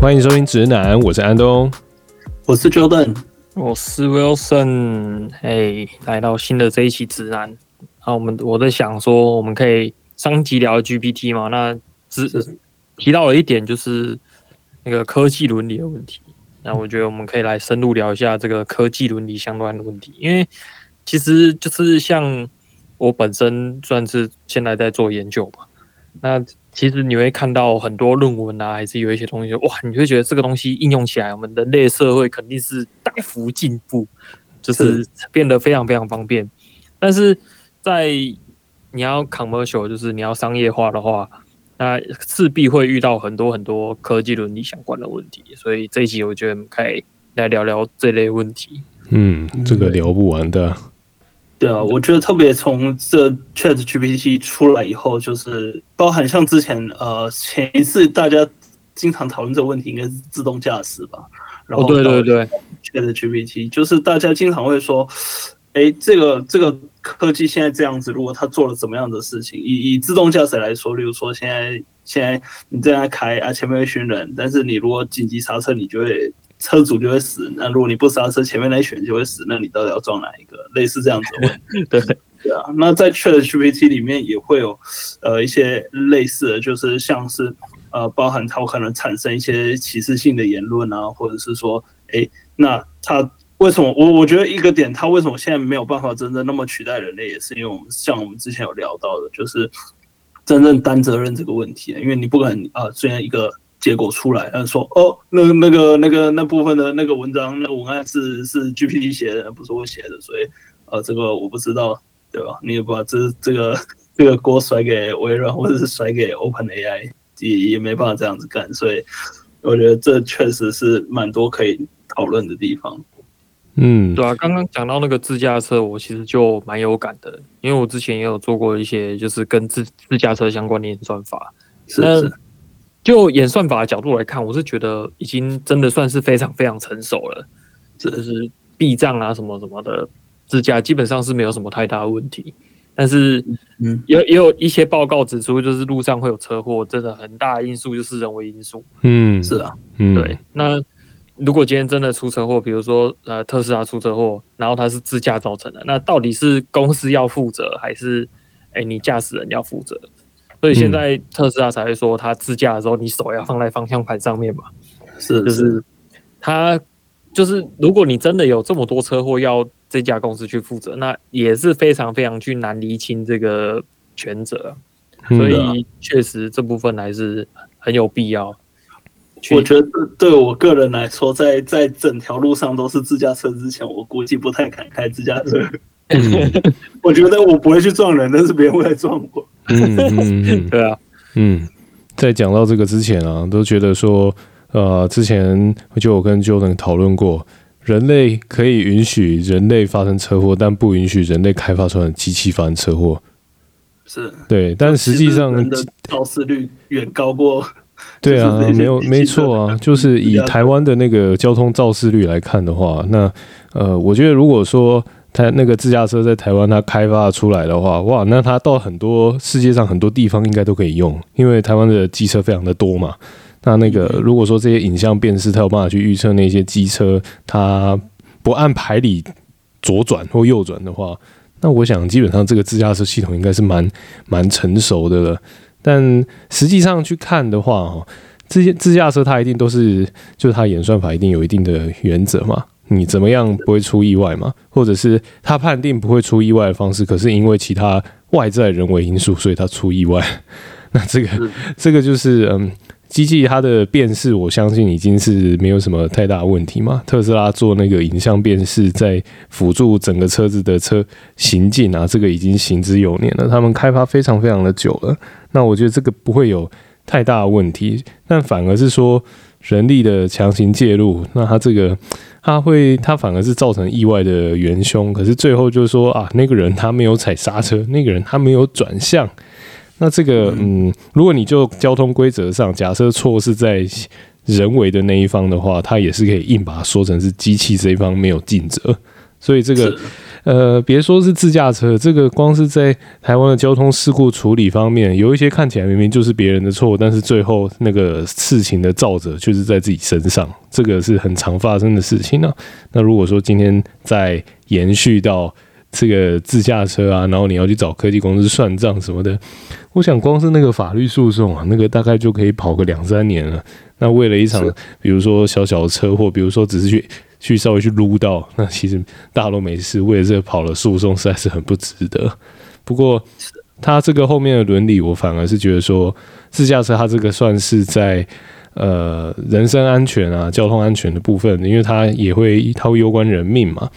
欢迎收听直男，我是安东，我是 Jordan，我是 Wilson。嘿，来到新的这一期直男，啊我们我在想说，我们可以上集聊 GPT 嘛？那只提到了一点，就是那个科技伦理的问题。那我觉得我们可以来深入聊一下这个科技伦理相关的问题，因为其实就是像我本身算是现在在做研究嘛，那其实你会看到很多论文啊，还是有一些东西，哇，你会觉得这个东西应用起来，我们人类社会肯定是大幅进步，就是变得非常非常方便。但是在你要 commercial，就是你要商业化的话。那势必会遇到很多很多科技伦理相关的问题，所以这一集我觉得我们可以来聊聊这类问题。嗯，这个聊不完的。对啊，我觉得特别从这 ChatGPT 出来以后，就是包含像之前呃前一次大家经常讨论这个问题，应该是自动驾驶吧。然后对对对，ChatGPT 就是大家经常会说。哎，这个这个科技现在这样子，如果它做了怎么样的事情，以以自动驾驶来说，例如说现在现在你正在开啊，前面一群人，但是你如果紧急刹车，你就会车主就会死。那如果你不刹车，前面那群就会死。那你到底要撞哪一个？类似这样子的问题。对对啊。那在 ChatGPT 里面也会有呃一些类似的，就是像是呃包含它可能产生一些歧视性的言论啊，或者是说，哎，那它。为什么我我觉得一个点，它为什么现在没有办法真正那么取代人类，也是因为我们像我们之前有聊到的，就是真正担责任这个问题。因为你不可能啊，虽然一个结果出来，但是说哦，那那个那个那部分的那个文章那个文案是是 GPT 写的，不是我写的，所以呃，这个我不知道，对吧？你也把这这个这个锅甩给微软，或者是甩给 OpenAI，也也没办法这样子干。所以我觉得这确实是蛮多可以讨论的地方。嗯，对啊，刚刚讲到那个自驾车，我其实就蛮有感的，因为我之前也有做过一些，就是跟自自驾车相关的演算法。是是。就演算法的角度来看，我是觉得已经真的算是非常非常成熟了。是就是避障啊什么什么的，自驾基本上是没有什么太大的问题。但是，嗯，也也有一些报告指出，就是路上会有车祸，真的很大的因素就是人为因素。嗯，是啊，嗯，对，那。如果今天真的出车祸，比如说呃特斯拉出车祸，然后它是自驾造成的，那到底是公司要负责，还是诶、欸、你驾驶人要负责？所以现在特斯拉才会说，它自驾的时候，你手要放在方向盘上面嘛。是，就是它就是如果你真的有这么多车祸要这家公司去负责，那也是非常非常去难厘清这个全责。所以确实这部分还是很有必要。我觉得对我个人来说，在在整条路上都是自驾车之前，我估计不太敢开自驾车。我觉得我不会去撞人，但是别人会来撞我。嗯嗯嗯，对啊，嗯，在讲到这个之前啊，都觉得说，呃，之前就我跟 Jordan 讨论过，人类可以允许人类发生车祸，但不允许人类开发出来的机器发生车祸。是，对，但实际上人的肇事率远高过。对啊，没有没错啊，就是以台湾的那个交通肇事率来看的话，那呃，我觉得如果说它那个自驾车在台湾它开发出来的话，哇，那它到很多世界上很多地方应该都可以用，因为台湾的机车非常的多嘛。那那个如果说这些影像辨识，它有办法去预测那些机车它不按牌理左转或右转的话，那我想基本上这个自驾车系统应该是蛮蛮成熟的了。但实际上去看的话，哈，这些自驾车它一定都是，就是它演算法一定有一定的原则嘛。你怎么样不会出意外嘛？或者是他判定不会出意外的方式，可是因为其他外在人为因素，所以他出意外。那这个这个就是嗯。机器它的辨识，我相信已经是没有什么太大问题嘛。特斯拉做那个影像辨识，在辅助整个车子的车行进啊，这个已经行之有年了。他们开发非常非常的久了，那我觉得这个不会有太大的问题。但反而是说人力的强行介入，那他这个他会他反而是造成意外的元凶。可是最后就是说啊，那个人他没有踩刹车，那个人他没有转向。那这个，嗯，如果你就交通规则上，假设错是在人为的那一方的话，他也是可以硬把它说成是机器这一方没有尽责。所以这个。呃，别说是自驾车，这个光是在台湾的交通事故处理方面，有一些看起来明明就是别人的错，但是最后那个事情的造者却是在自己身上，这个是很常发生的事情呢、啊。那如果说今天再延续到这个自驾车啊，然后你要去找科技公司算账什么的，我想光是那个法律诉讼啊，那个大概就可以跑个两三年了。那为了一场，比如说小小的车祸，比如说只是去。去稍微去撸到，那其实大家都没事，为了这个跑了诉讼，实在是很不值得。不过，他这个后面的伦理，我反而是觉得说，自驾车它这个算是在呃人身安全啊、交通安全的部分，因为它也会它会攸关人命嘛。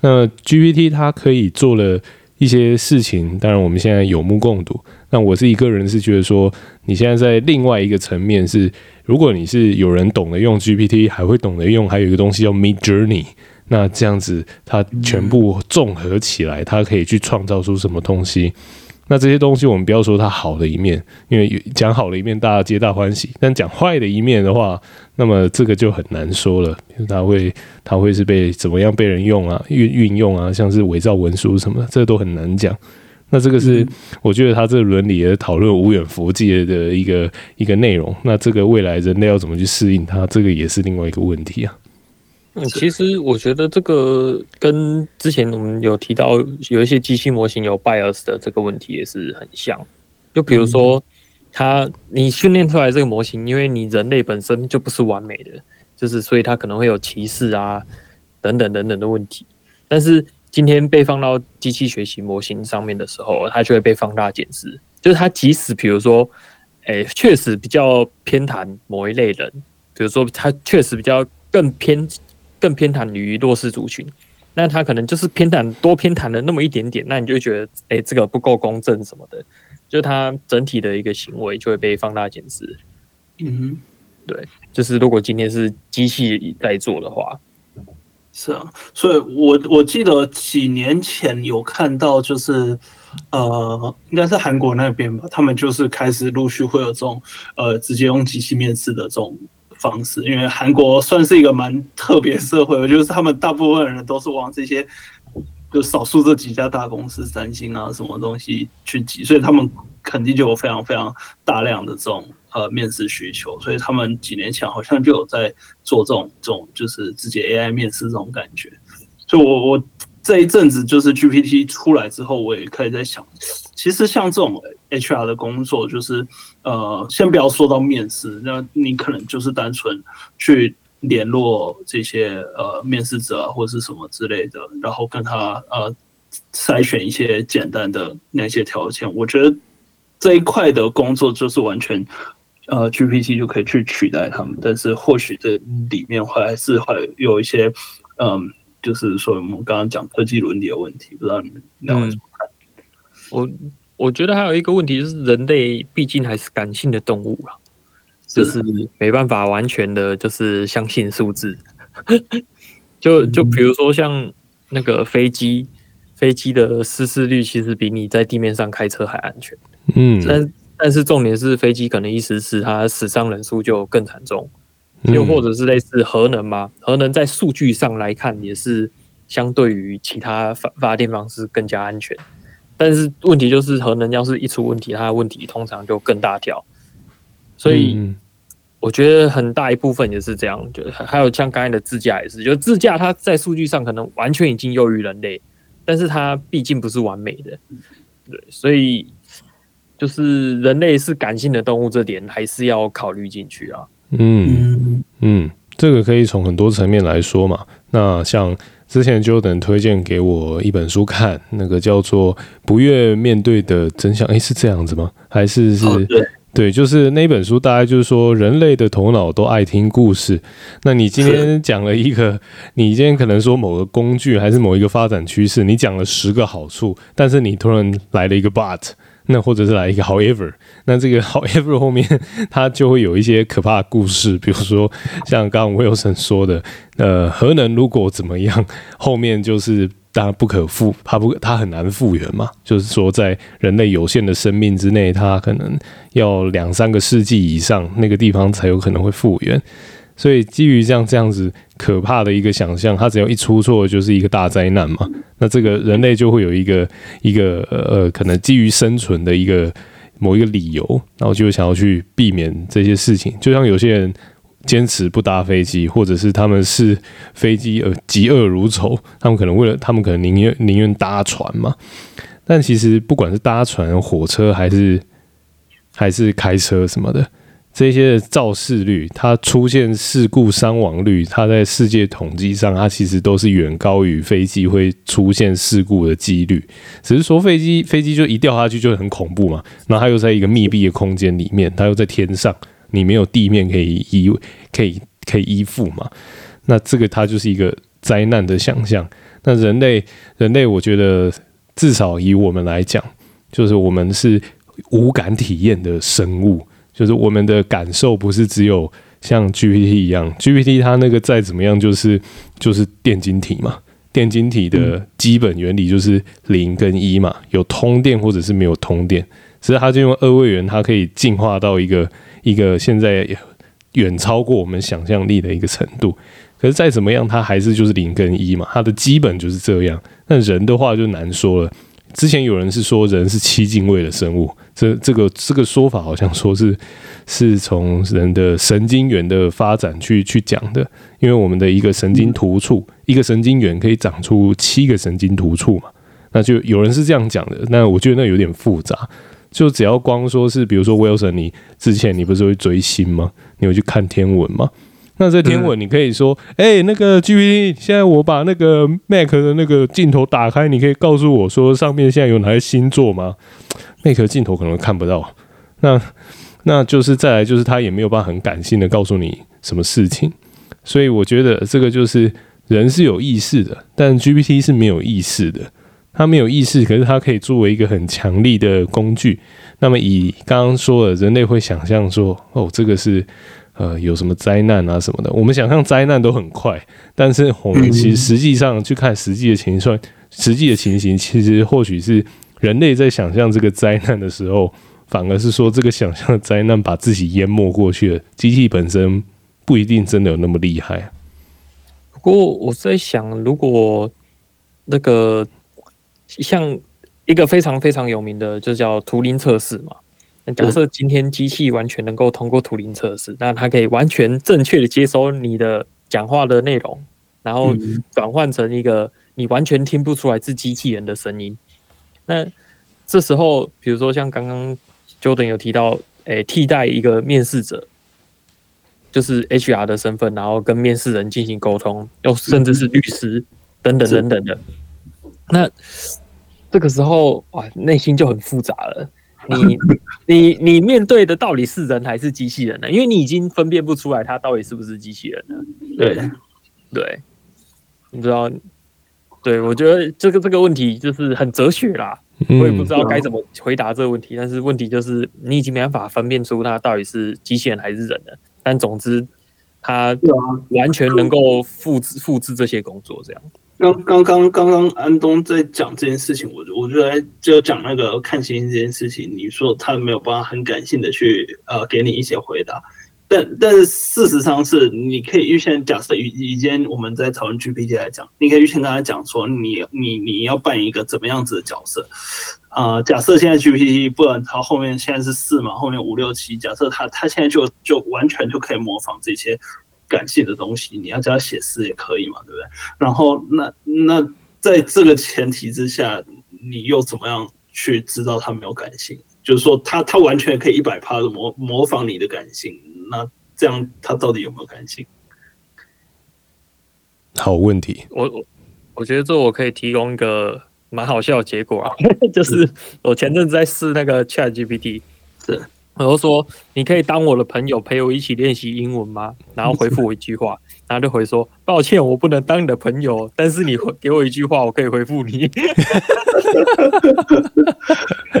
那 GPT 它可以做了一些事情，当然我们现在有目共睹。那我是一个人是觉得说，你现在在另外一个层面是。如果你是有人懂得用 GPT，还会懂得用，还有一个东西叫 Midjourney，那这样子它全部综合起来，它可以去创造出什么东西？那这些东西我们不要说它好的一面，因为讲好的一面大家皆大欢喜，但讲坏的一面的话，那么这个就很难说了。它会它会是被怎么样被人用啊、运运用啊，像是伪造文书什么，这都很难讲。那这个是我觉得他这个伦理的讨论无远佛界的一个一个内容。那这个未来人类要怎么去适应它，这个也是另外一个问题啊。嗯，其实我觉得这个跟之前我们有提到有一些机器模型有 bias 的这个问题也是很像。就比如说，它你训练出来这个模型，因为你人类本身就不是完美的，就是所以它可能会有歧视啊等等等等的问题，但是。今天被放到机器学习模型上面的时候，它就会被放大检视。就是它即使比如说，诶，确实比较偏袒某一类人，比如说它确实比较更偏更偏袒于弱势族群，那它可能就是偏袒多偏袒了那么一点点，那你就会觉得，诶，这个不够公正什么的，就它整体的一个行为就会被放大检视。嗯哼，对，就是如果今天是机器在做的话。是啊，所以我我记得几年前有看到，就是呃，应该是韩国那边吧，他们就是开始陆续会有这种呃，直接用机器面试的这种方式，因为韩国算是一个蛮特别社会，我觉得他们大部分人都是往这些就少数这几家大公司，三星啊什么东西去挤，所以他们肯定就有非常非常大量的这种。呃，面试需求，所以他们几年前好像就有在做这种这种，就是直接 AI 面试这种感觉。所以我我这一阵子就是 GPT 出来之后，我也可以在想，其实像这种 HR 的工作，就是呃，先不要说到面试，那你可能就是单纯去联络这些呃面试者或是什么之类的，然后跟他呃筛选一些简单的那些条件。我觉得这一块的工作就是完全。呃，GPT 就可以去取代他们，但是或许这里面会还是会有一些，嗯，就是说我们刚刚讲科技伦理的问题，不知道你们两位怎么看？我我觉得还有一个问题就是，人类毕竟还是感性的动物啊，就是没办法完全的，就是相信数字。就就比如说像那个飞机，飞机的失事率其实比你在地面上开车还安全。嗯，但。但是重点是飞机可能一时死，它死伤人数就更惨重，又或者是类似核能嘛？核能在数据上来看也是相对于其他发发电方式更加安全，但是问题就是核能要是一出问题，它的问题通常就更大条。所以我觉得很大一部分也是这样，就还有像刚才的自驾也是，就自驾它在数据上可能完全已经优于人类，但是它毕竟不是完美的，对，所以。就是人类是感性的动物，这点还是要考虑进去啊。嗯嗯，这个可以从很多层面来说嘛。那像之前 Jordan 推荐给我一本书看，那个叫做《不愿面对的真相》。诶，是这样子吗？还是是？对，就是那本书，大概就是说人类的头脑都爱听故事。那你今天讲了一个，你今天可能说某个工具还是某一个发展趋势，你讲了十个好处，但是你突然来了一个 but。那或者是来一个 however，那这个 however 后面它就会有一些可怕的故事，比如说像刚刚 Wilson 说的，呃，核能如果怎么样，后面就是当然不可复，它不它很难复原嘛，就是说在人类有限的生命之内，它可能要两三个世纪以上，那个地方才有可能会复原。所以基于这样这样子可怕的一个想象，它只要一出错就是一个大灾难嘛。那这个人类就会有一个一个呃可能基于生存的一个某一个理由，然后就想要去避免这些事情。就像有些人坚持不搭飞机，或者是他们视飞机呃嫉恶如仇，他们可能为了他们可能宁愿宁愿搭船嘛。但其实不管是搭船、火车还是还是开车什么的。这些的肇事率，它出现事故伤亡率，它在世界统计上，它其实都是远高于飞机会出现事故的几率。只是说飞机飞机就一掉下去就很恐怖嘛，然后它又在一个密闭的空间里面，它又在天上，你没有地面可以依可以可以依附嘛。那这个它就是一个灾难的想象。那人类人类，我觉得至少以我们来讲，就是我们是无感体验的生物。就是我们的感受不是只有像 GPT 一样，GPT 它那个再怎么样就是就是电晶体嘛，电晶体的基本原理就是零跟一嘛，有通电或者是没有通电，所以它就用二位元，它可以进化到一个一个现在远超过我们想象力的一个程度。可是再怎么样，它还是就是零跟一嘛，它的基本就是这样。那人的话就难说了。之前有人是说人是七进位的生物，这这个这个说法好像说是是从人的神经元的发展去去讲的，因为我们的一个神经突触，一个神经元可以长出七个神经突触嘛，那就有人是这样讲的，那我觉得那有点复杂，就只要光说是，比如说 Wilson，你之前你不是会追星吗？你会去看天文吗？那在天文，你可以说，哎、欸，那个 GPT，现在我把那个 Mac 的那个镜头打开，你可以告诉我说上面现在有哪些星座吗？Mac 镜头可能看不到，那那就是再来就是他也没有办法很感性的告诉你什么事情，所以我觉得这个就是人是有意识的，但 GPT 是没有意识的，他没有意识，可是它可以作为一个很强力的工具。那么以刚刚说的，人类会想象说，哦，这个是。呃，有什么灾难啊什么的？我们想象灾难都很快，但是我们其实实际上去看实际的情况，实际的情形，其实或许是人类在想象这个灾难的时候，反而是说这个想象的灾难把自己淹没过去了。机器本身不一定真的有那么厉害。不过我在想，如果 那个像一个非常非常有名的，就叫图灵测试嘛。那假设今天机器完全能够通过图灵测试，那它可以完全正确的接收你的讲话的内容，然后转换成一个你完全听不出来是机器人的声音。那这时候，比如说像刚刚 Jordan 有提到，诶，替代一个面试者，就是 HR 的身份，然后跟面试人进行沟通，又甚至是律师等等等等的。那这个时候，哇，内心就很复杂了。你 你你面对的到底是人还是机器人呢？因为你已经分辨不出来它到底是不是机器人了。对对，你知道？对，我觉得这个这个问题就是很哲学啦。我也不知道该怎么回答这个问题，但是问题就是你已经没办法分辨出它到底是机器人还是人了。但总之，它完全能够复制复制这些工作，这样。刚刚刚刚刚安东在讲这件事情，我我觉得就讲那个看星星这件事情，你说他没有办法很感性的去呃给你一些回答，但但是事实上是你可以预先假设以以前我们在讨论 GPT 来讲，你可以预先跟他讲说你你你要扮演一个怎么样子的角色啊、呃？假设现在 GPT 不然它后面现在是四嘛，后面五六七，假设它它现在就就完全就可以模仿这些。感性的东西，你要叫他写诗也可以嘛，对不对？然后那那在这个前提之下，你又怎么样去知道他没有感性？就是说他，他他完全可以一百趴的模模仿你的感性，那这样他到底有没有感性？好问题，我我我觉得这我可以提供一个蛮好笑的结果啊，就是我前阵子在试那个 Chat GPT，是。我就说，你可以当我的朋友，陪我一起练习英文吗？然后回复我一句话，然后就回说，抱歉，我不能当你的朋友，但是你回给我一句话，我可以回复你。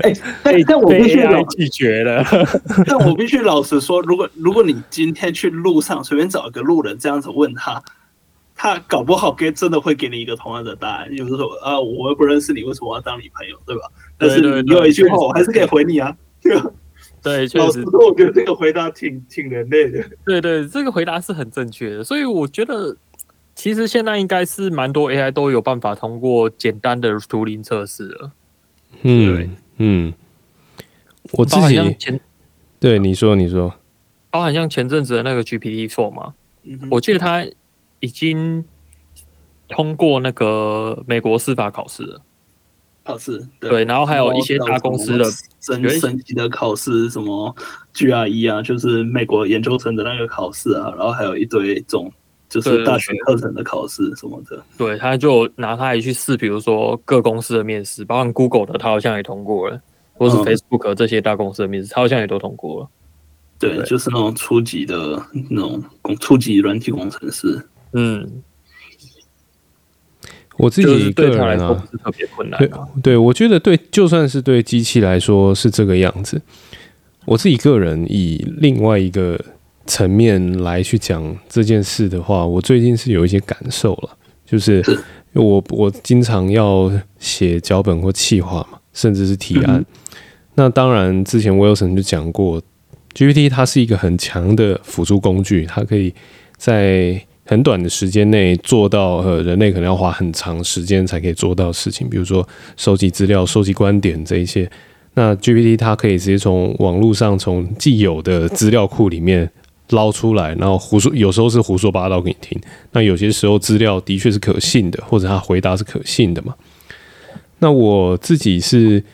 哎，但但我必须要拒绝了。但我必须老实说，如果如果你今天去路上随便找一个路人这样子问他，他搞不好给真的会给你一个同样的答案，就是说啊，我又不认识你，为什么我要当你朋友，对吧？但是你有一句话，我还是可以回你啊，对吧？对，确实，我觉得这个回答挺挺人类的。对对，这个回答是很正确的。所以我觉得，其实现在应该是蛮多 AI 都有办法通过简单的图灵测试了。嗯嗯，我自己前对你说你说，包含像前阵子的那个 GPT Four 嘛，嗯、我记得他已经通过那个美国司法考试了。考试对，对，然后还有一些大公司的升升级的考试，什么 GRE 啊，就是美国研究生的那个考试啊，然后还有一堆这种就是大学课程的考试什么的。对，对，他就拿它来去试，比如说各公司的面试，包括 Google 的，他好像也通过了，或是 Facebook 这些大公司的面试，他好像也都通过了。对，对，就是那种初级的那种工初级软体工程师。嗯。我自己个人啊，对对，我觉得对，就算是对机器来说是这个样子。我自己个人以另外一个层面来去讲这件事的话，我最近是有一些感受了，就是我我经常要写脚本或企划嘛，甚至是提案。那当然，之前 Wilson 就讲过，GPT 它是一个很强的辅助工具，它可以在很短的时间内做到，呃，人类可能要花很长时间才可以做到的事情，比如说收集资料、收集观点这一些。那 GPT 它可以直接从网络上从既有的资料库里面捞出来，然后胡说，有时候是胡说八道给你听。那有些时候资料的确是可信的，或者他回答是可信的嘛。那我自己是，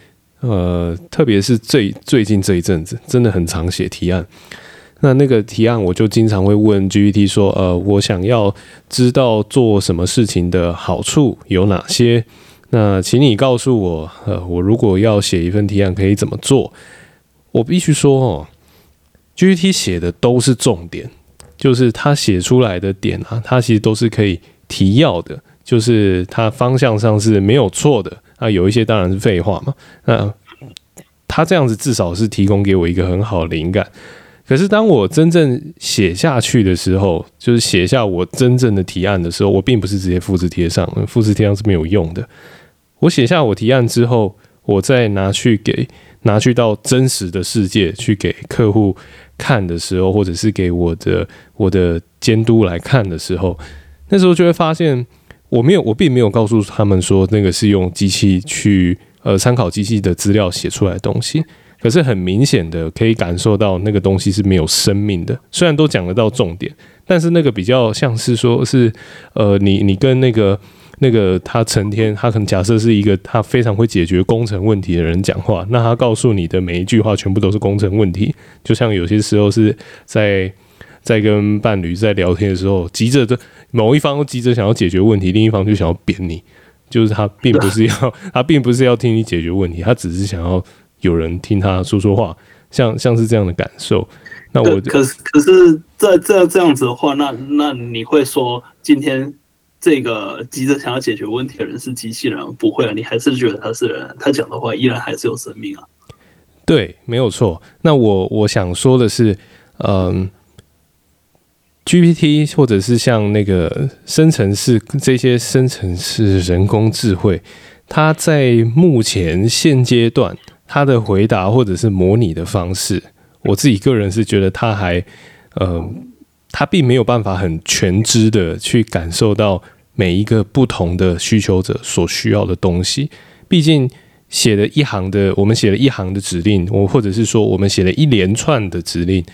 呃，特别是最最近这一阵子，真的很常写提案。那那个提案，我就经常会问 GPT 说：“呃，我想要知道做什么事情的好处有哪些？那请你告诉我，呃，我如果要写一份提案，可以怎么做？”我必须说哦，GPT 写的都是重点，就是他写出来的点啊，他其实都是可以提要的，就是他方向上是没有错的。啊，有一些当然是废话嘛。那他这样子至少是提供给我一个很好的灵感。可是当我真正写下去的时候，就是写下我真正的提案的时候，我并不是直接复制贴上，复制贴上是没有用的。我写下我提案之后，我再拿去给拿去到真实的世界去给客户看的时候，或者是给我的我的监督来看的时候，那时候就会发现，我没有，我并没有告诉他们说那个是用机器去呃参考机器的资料写出来的东西。可是很明显的可以感受到那个东西是没有生命的，虽然都讲得到重点，但是那个比较像是说是，呃，你你跟那个那个他成天他可能假设是一个他非常会解决工程问题的人讲话，那他告诉你的每一句话全部都是工程问题，就像有些时候是在在跟伴侣在聊天的时候，急着的某一方急着想要解决问题，另一方就想要扁你，就是他并不是要 他并不是要听你解决问题，他只是想要。有人听他说说话，像像是这样的感受。那我可是可是这这这样子的话，那那你会说今天这个急着想要解决问题的人是机器人？不会啊，你还是觉得他是人，他讲的话依然还是有生命啊。对，没有错。那我我想说的是，嗯，GPT 或者是像那个生成式这些生成式人工智慧，它在目前现阶段。他的回答或者是模拟的方式，我自己个人是觉得他还，呃，他并没有办法很全知的去感受到每一个不同的需求者所需要的东西。毕竟写了一行的，我们写了一行的指令，我或者是说我们写了一连串的指令，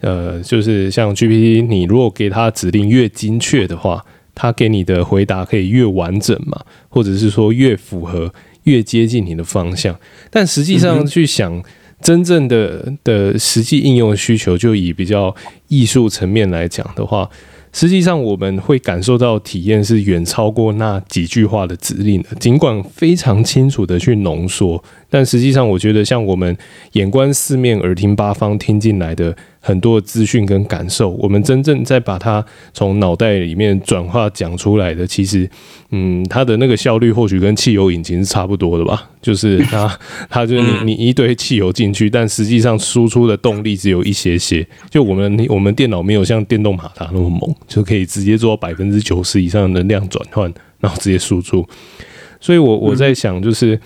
呃，就是像 GPT，你如果给他指令越精确的话，他给你的回答可以越完整嘛，或者是说越符合。越接近你的方向，但实际上去想真正的的实际应用需求，就以比较艺术层面来讲的话，实际上我们会感受到体验是远超过那几句话的指令的。尽管非常清楚的去浓缩，但实际上我觉得像我们眼观四面，耳听八方，听进来的。很多资讯跟感受，我们真正在把它从脑袋里面转化讲出来的，其实，嗯，它的那个效率或许跟汽油引擎是差不多的吧。就是它，它就是你你一堆汽油进去，但实际上输出的动力只有一些些。就我们我们电脑没有像电动马达那么猛，就可以直接做到百分之九十以上的能量转换，然后直接输出。所以我我在想，就是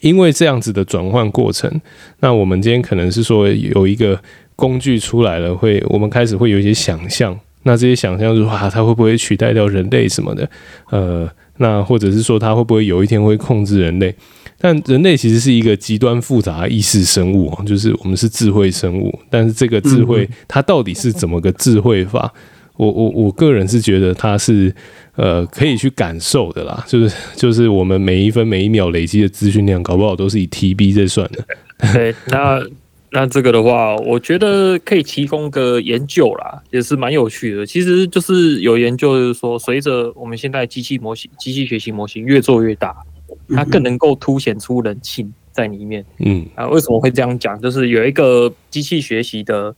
因为这样子的转换过程，那我们今天可能是说有一个工具出来了，会我们开始会有一些想象。那这些想象就是说啊，它会不会取代掉人类什么的？呃，那或者是说它会不会有一天会控制人类？但人类其实是一个极端复杂的意识生物，就是我们是智慧生物，但是这个智慧它到底是怎么个智慧法？我我我个人是觉得它是呃可以去感受的啦，就是就是我们每一分每一秒累积的资讯量，搞不好都是以 TB 在算的。对，那那这个的话，我觉得可以提供个研究啦，也是蛮有趣的。其实就是有研究就是说，随着我们现在机器模型、机器学习模型越做越大，它更能够凸显出人性在里面。嗯，啊，为什么会这样讲？就是有一个机器学习的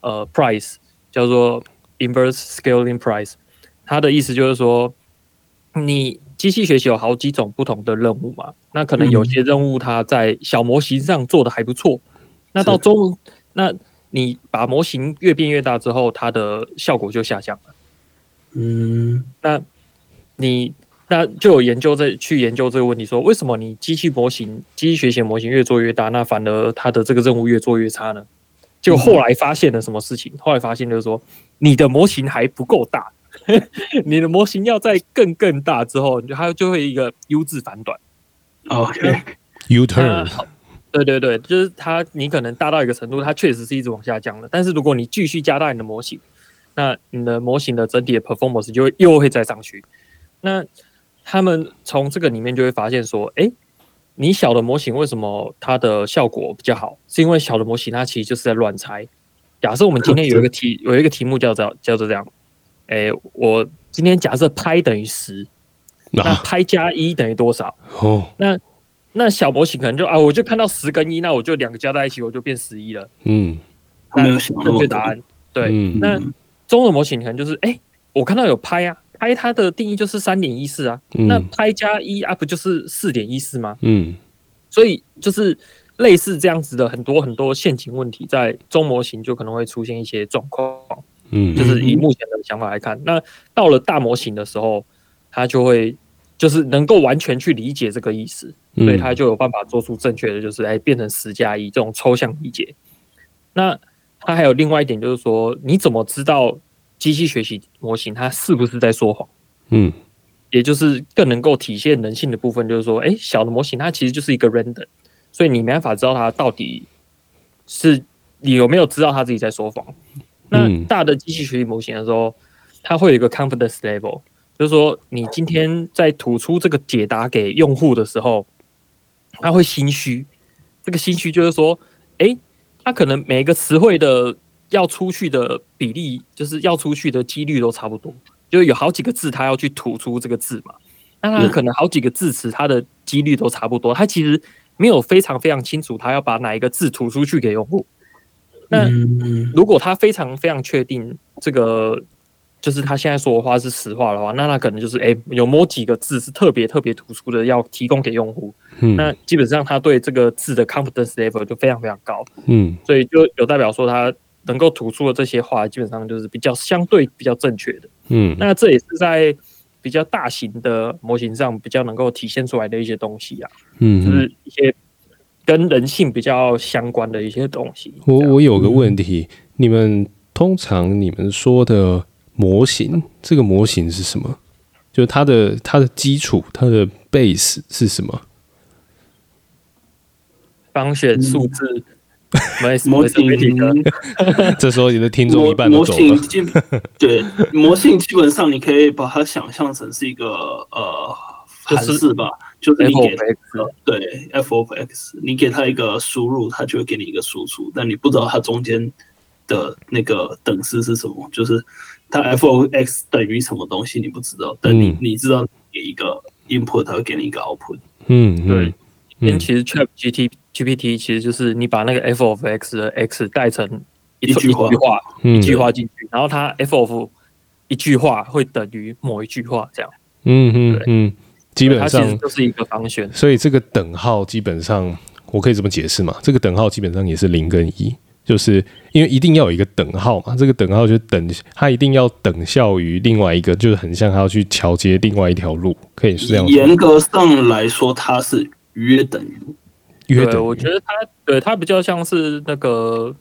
呃 price 叫做。Inverse scaling price，它的意思就是说，你机器学习有好几种不同的任务嘛，那可能有些任务它在小模型上做的还不错，那到中，那你把模型越变越大之后，它的效果就下降了。嗯，那你那就有研究在去研究这个问题，说为什么你机器模型、机器学习模型越做越大，那反而它的这个任务越做越差呢？就后来发现了什么事情？后来发现就是说，你的模型还不够大，你的模型要在更更大之后，它就会一个 U 字反转。OK，U turn。对对对，就是它，你可能大到一个程度，它确实是一直往下降的。但是如果你继续加大你的模型，那你的模型的整体的 performance 就会又会再上去。那他们从这个里面就会发现说，哎。你小的模型为什么它的效果比较好？是因为小的模型它其实就是在乱猜。假设我们今天有一个 题，有一个题目叫做叫做这样，哎，我今天假设拍等于十，那拍加一等于多少？哦，那那小模型可能就啊，我就看到十跟一，那我就两个加在一起，我就变十一了。嗯，那正确答案对。那中的模型可能就是哎，我看到有拍啊。拍它的定义就是三点一四啊，嗯、那拍加一啊不就是四点一四吗？嗯，所以就是类似这样子的很多很多陷阱问题，在中模型就可能会出现一些状况。嗯，就是以目前的想法来看，那到了大模型的时候，它就会就是能够完全去理解这个意思，所以他就有办法做出正确的，就是哎变成十加一这种抽象理解。那他还有另外一点就是说，你怎么知道？机器学习模型它是不是在说谎？嗯，也就是更能够体现人性的部分，就是说，哎，小的模型它其实就是一个 random，所以你没办法知道它到底是你有没有知道它自己在说谎。那大的机器学习模型的时候，它会有一个 confidence level，就是说你今天在吐出这个解答给用户的时候，他会心虚。这个心虚就是说，哎，他可能每一个词汇的。要出去的比例，就是要出去的几率都差不多，就有好几个字，他要去吐出这个字嘛。那他可能好几个字词，他的几率都差不多。他其实没有非常非常清楚，他要把哪一个字吐出去给用户。那如果他非常非常确定这个，就是他现在说的话是实话的话，那他可能就是哎、欸，有某几个字是特别特别突出的，要提供给用户。嗯那基本上他对这个字的 confidence level 就非常非常高。嗯，所以就有代表说他。能够突出的这些话，基本上就是比较相对比较正确的。嗯，那这也是在比较大型的模型上比较能够体现出来的一些东西啊。嗯，就是一些跟人性比较相关的一些东西。我我有个问题，嗯、你们通常你们说的模型，这个模型是什么？就它的它的基础，它的 base 是什么？方选数字。嗯模型，这时候你的听众一半都走了。模型对，模型基本上你可以把它想象成是一个呃函数吧，就是你给对 f of x，你给它一个输入，它就会给你一个输出，但你不知道它中间的那个等式是什么，就是它 f of x 等于什么东西你不知道，但你你知道给一个 input，它会给你一个 output。嗯，对，因为其实 ChatGPT GPT 其实就是你把那个 f of x 的 x 代成一句话，一句话进去，然后它 f of 一句话会等于某一句话这样。嗯嗯嗯，基本上它其实就是一个方选。所以这个等号基本上我可以这么解释嘛？这个等号基本上也是零跟一，就是因为一定要有一个等号嘛。这个等号就等它一定要等效于另外一个，就是很像它要去桥接另外一条路，可以是这样。严格上来说，它是约等于。约等于。我觉得它对它比较像是那个，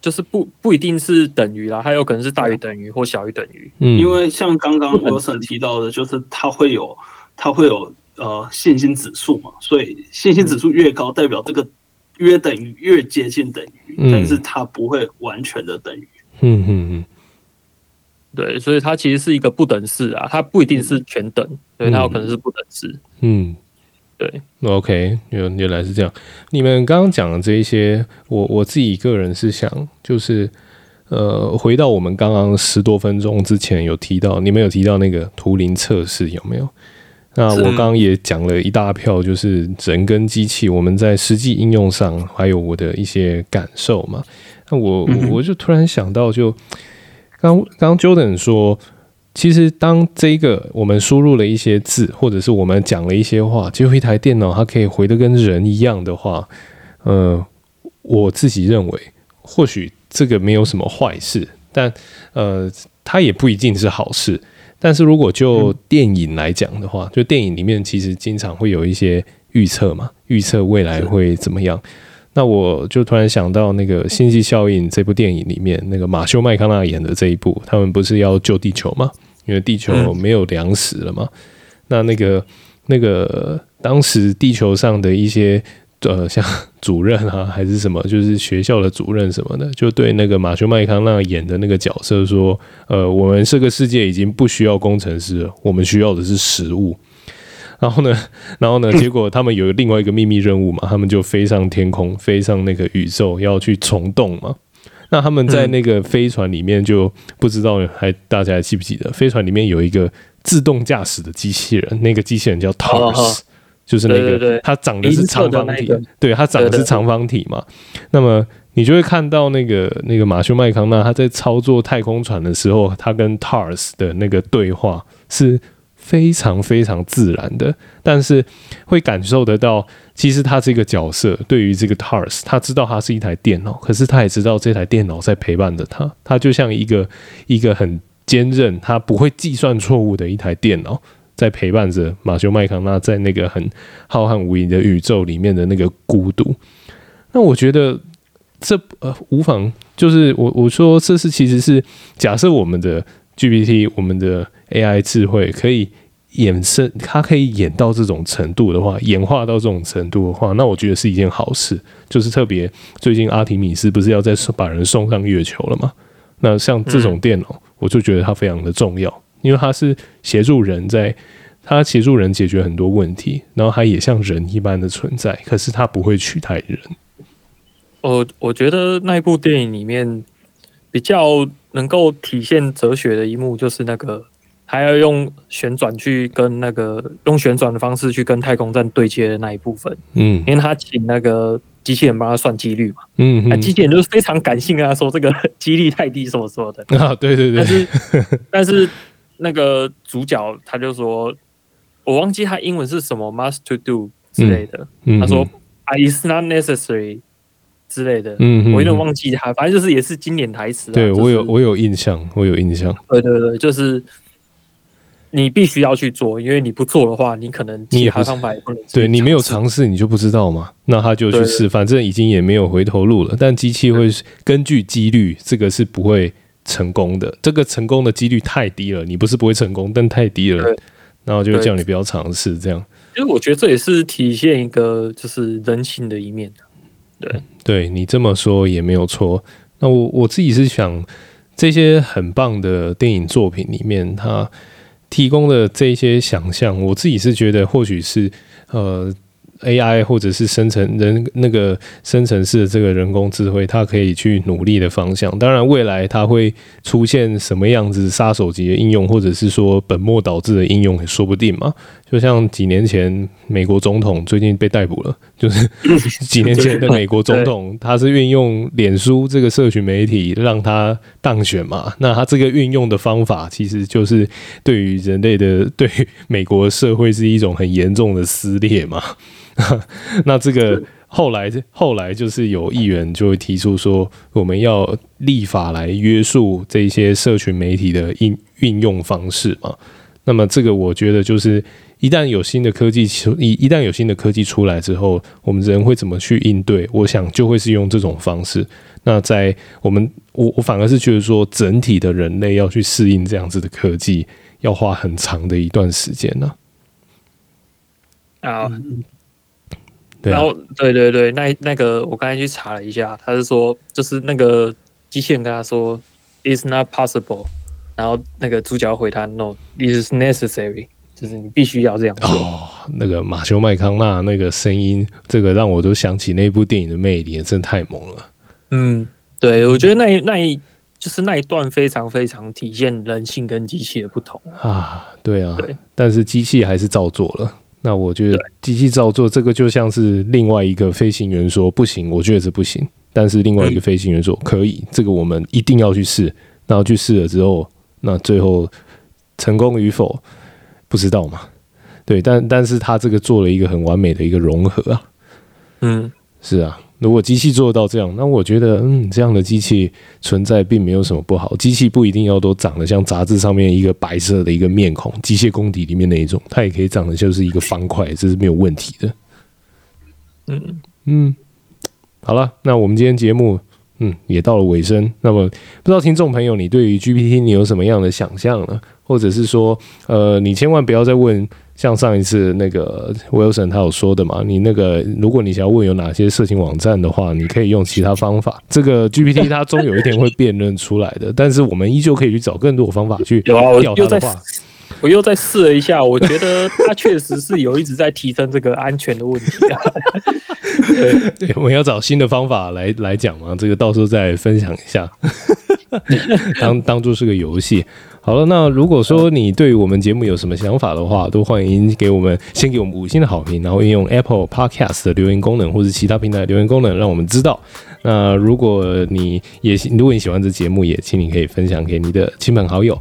就是不不一定是等于啦，它有可能是大于等于或小于等于。嗯，因为像刚刚 Wilson 提到的，就是它会有它会有呃线性指数嘛，所以线性指数越高，代表这个约等于越接近等于，但是它不会完全的等于。嗯嗯嗯。对，所以它其实是一个不等式啊，它不一定是全等，对，它有可能是不等式。嗯，对。OK，原原来是这样。你们刚刚讲的这一些，我我自己个人是想，就是呃，回到我们刚刚十多分钟之前有提到，你们有提到那个图灵测试有没有？那我刚刚也讲了一大票，就是人跟机器，我们在实际应用上，还有我的一些感受嘛。那我我就突然想到就。刚刚 Jordan 说，其实当这个我们输入了一些字，或者是我们讲了一些话，结果一台电脑它可以回的跟人一样的话，呃，我自己认为或许这个没有什么坏事，但呃，它也不一定是好事。但是如果就电影来讲的话，就电影里面其实经常会有一些预测嘛，预测未来会怎么样。那我就突然想到那个《星际效应》这部电影里面，那个马修麦康纳演的这一部，他们不是要救地球吗？因为地球没有粮食了嘛。那那个那个当时地球上的一些呃，像 主任啊，还是什么，就是学校的主任什么的，就对那个马修麦康纳演的那个角色说：“呃，我们这个世界已经不需要工程师了，我们需要的是食物。”然后呢，然后呢？结果他们有另外一个秘密任务嘛，他们就飞上天空，飞上那个宇宙，要去虫洞嘛。那他们在那个飞船里面，就不知道还大家还记不记得？飞船里面有一个自动驾驶的机器人，那个机器人叫 TARS，就是那个它长的是长方体，对，它长的是长方体嘛。那么你就会看到那个那个马修麦康纳他在操作太空船的时候，他跟 TARS 的那个对话是。非常非常自然的，但是会感受得到，其实他这个角色对于这个 TARS，他知道他是一台电脑，可是他也知道这台电脑在陪伴着他，他就像一个一个很坚韧，他不会计算错误的一台电脑，在陪伴着马修麦康纳在那个很浩瀚无垠的宇宙里面的那个孤独。那我觉得这呃无妨，就是我我说这是其实是假设我们的 GPT，我们的。AI 智慧可以衍生，它可以演到这种程度的话，演化到这种程度的话，那我觉得是一件好事。就是特别最近阿提米斯不是要再把人送上月球了吗？那像这种电脑，我就觉得它非常的重要，因为它是协助人在，他协助人解决很多问题，然后他也像人一般的存在，可是他不会取代人。我我觉得那一部电影里面比较能够体现哲学的一幕，就是那个。还要用旋转去跟那个用旋转的方式去跟太空站对接的那一部分，嗯，因为他请那个机器人帮他算几率嘛，嗯，那机器人就是非常感性跟他说这个 几率太低什么什么的。啊，对对对，但是 但是那个主角他就说，我忘记他英文是什么，must to do 之类的，嗯、他说，I is not necessary 之类的，嗯，我有点忘记他，反正就是也是经典台词，对我有我有印象，我有印象，对对对，就是。你必须要去做，因为你不做的话，你可能其他方法也不能。对，你没有尝试，你就不知道嘛。那他就去试，反正已经也没有回头路了。但机器会根据几率，这个是不会成功的。这个成功的几率太低了，你不是不会成功，但太低了，然后就叫你不要尝试。这样，其实我觉得这也是体现一个就是人性的一面。对，对你这么说也没有错。那我我自己是想，这些很棒的电影作品里面，它。提供的这些想象，我自己是觉得或许是呃 AI 或者是生成人那个生成式的这个人工智慧，它可以去努力的方向。当然，未来它会出现什么样子杀手级的应用，或者是说本末倒置的应用也说不定嘛。就像几年前美国总统最近被逮捕了，就是 几年前的美国总统，他是运用脸书这个社群媒体让他当选嘛。那他这个运用的方法，其实就是对于人类的、对于美国社会是一种很严重的撕裂嘛。那这个后来后来就是有议员就会提出说，我们要立法来约束这些社群媒体的应运用方式嘛。那么这个我觉得就是。一旦有新的科技出，一一旦有新的科技出来之后，我们人会怎么去应对？我想就会是用这种方式。那在我们，我我反而是觉得说，整体的人类要去适应这样子的科技，要花很长的一段时间呢。啊，然后对对对，那那个我刚才去查了一下，他是说，就是那个机器人跟他说，It's not possible。然后那个主角回他，No，it is necessary，就是你必须要这样做。哦，那个马修麦康纳那个声音，这个让我都想起那部电影的魅力，真的太猛了。嗯，对，我觉得那一那一就是那一段非常非常体现人性跟机器的不同啊。对啊，对，但是机器还是照做了。那我觉得机器照做这个就像是另外一个飞行员说不行，我觉得是不行。但是另外一个飞行员说可以，这个我们一定要去试。然后去试了之后。那最后成功与否不知道嘛？对，但但是他这个做了一个很完美的一个融合啊。嗯，是啊，如果机器做到这样，那我觉得，嗯，这样的机器存在并没有什么不好。机器不一定要都长得像杂志上面一个白色的一个面孔，机械公底里面那一种，它也可以长得就是一个方块，这是没有问题的。嗯嗯，好了，那我们今天节目。嗯，也到了尾声。那么，不知道听众朋友，你对于 GPT 你有什么样的想象呢？或者是说，呃，你千万不要再问像上一次那个 Wilson 他有说的嘛？你那个，如果你想要问有哪些色情网站的话，你可以用其他方法。这个 GPT 它终有一天会 辨认出来的，但是我们依旧可以去找更多的方法去调它的话。我又再试了一下，我觉得它确实是有一直在提升这个安全的问题啊。对，我们要找新的方法来来讲嘛，这个到时候再分享一下，当当做是个游戏。好了，那如果说你对我们节目有什么想法的话，都欢迎给我们先给我们五星的好评，然后运用 Apple Podcast 的留言功能或者其他平台的留言功能，让我们知道。那如果你也如果你喜欢这节目，也请你可以分享给你的亲朋好友。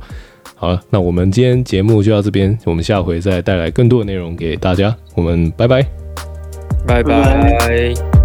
好了，那我们今天节目就到这边，我们下回再带来更多的内容给大家。我们拜拜，拜拜。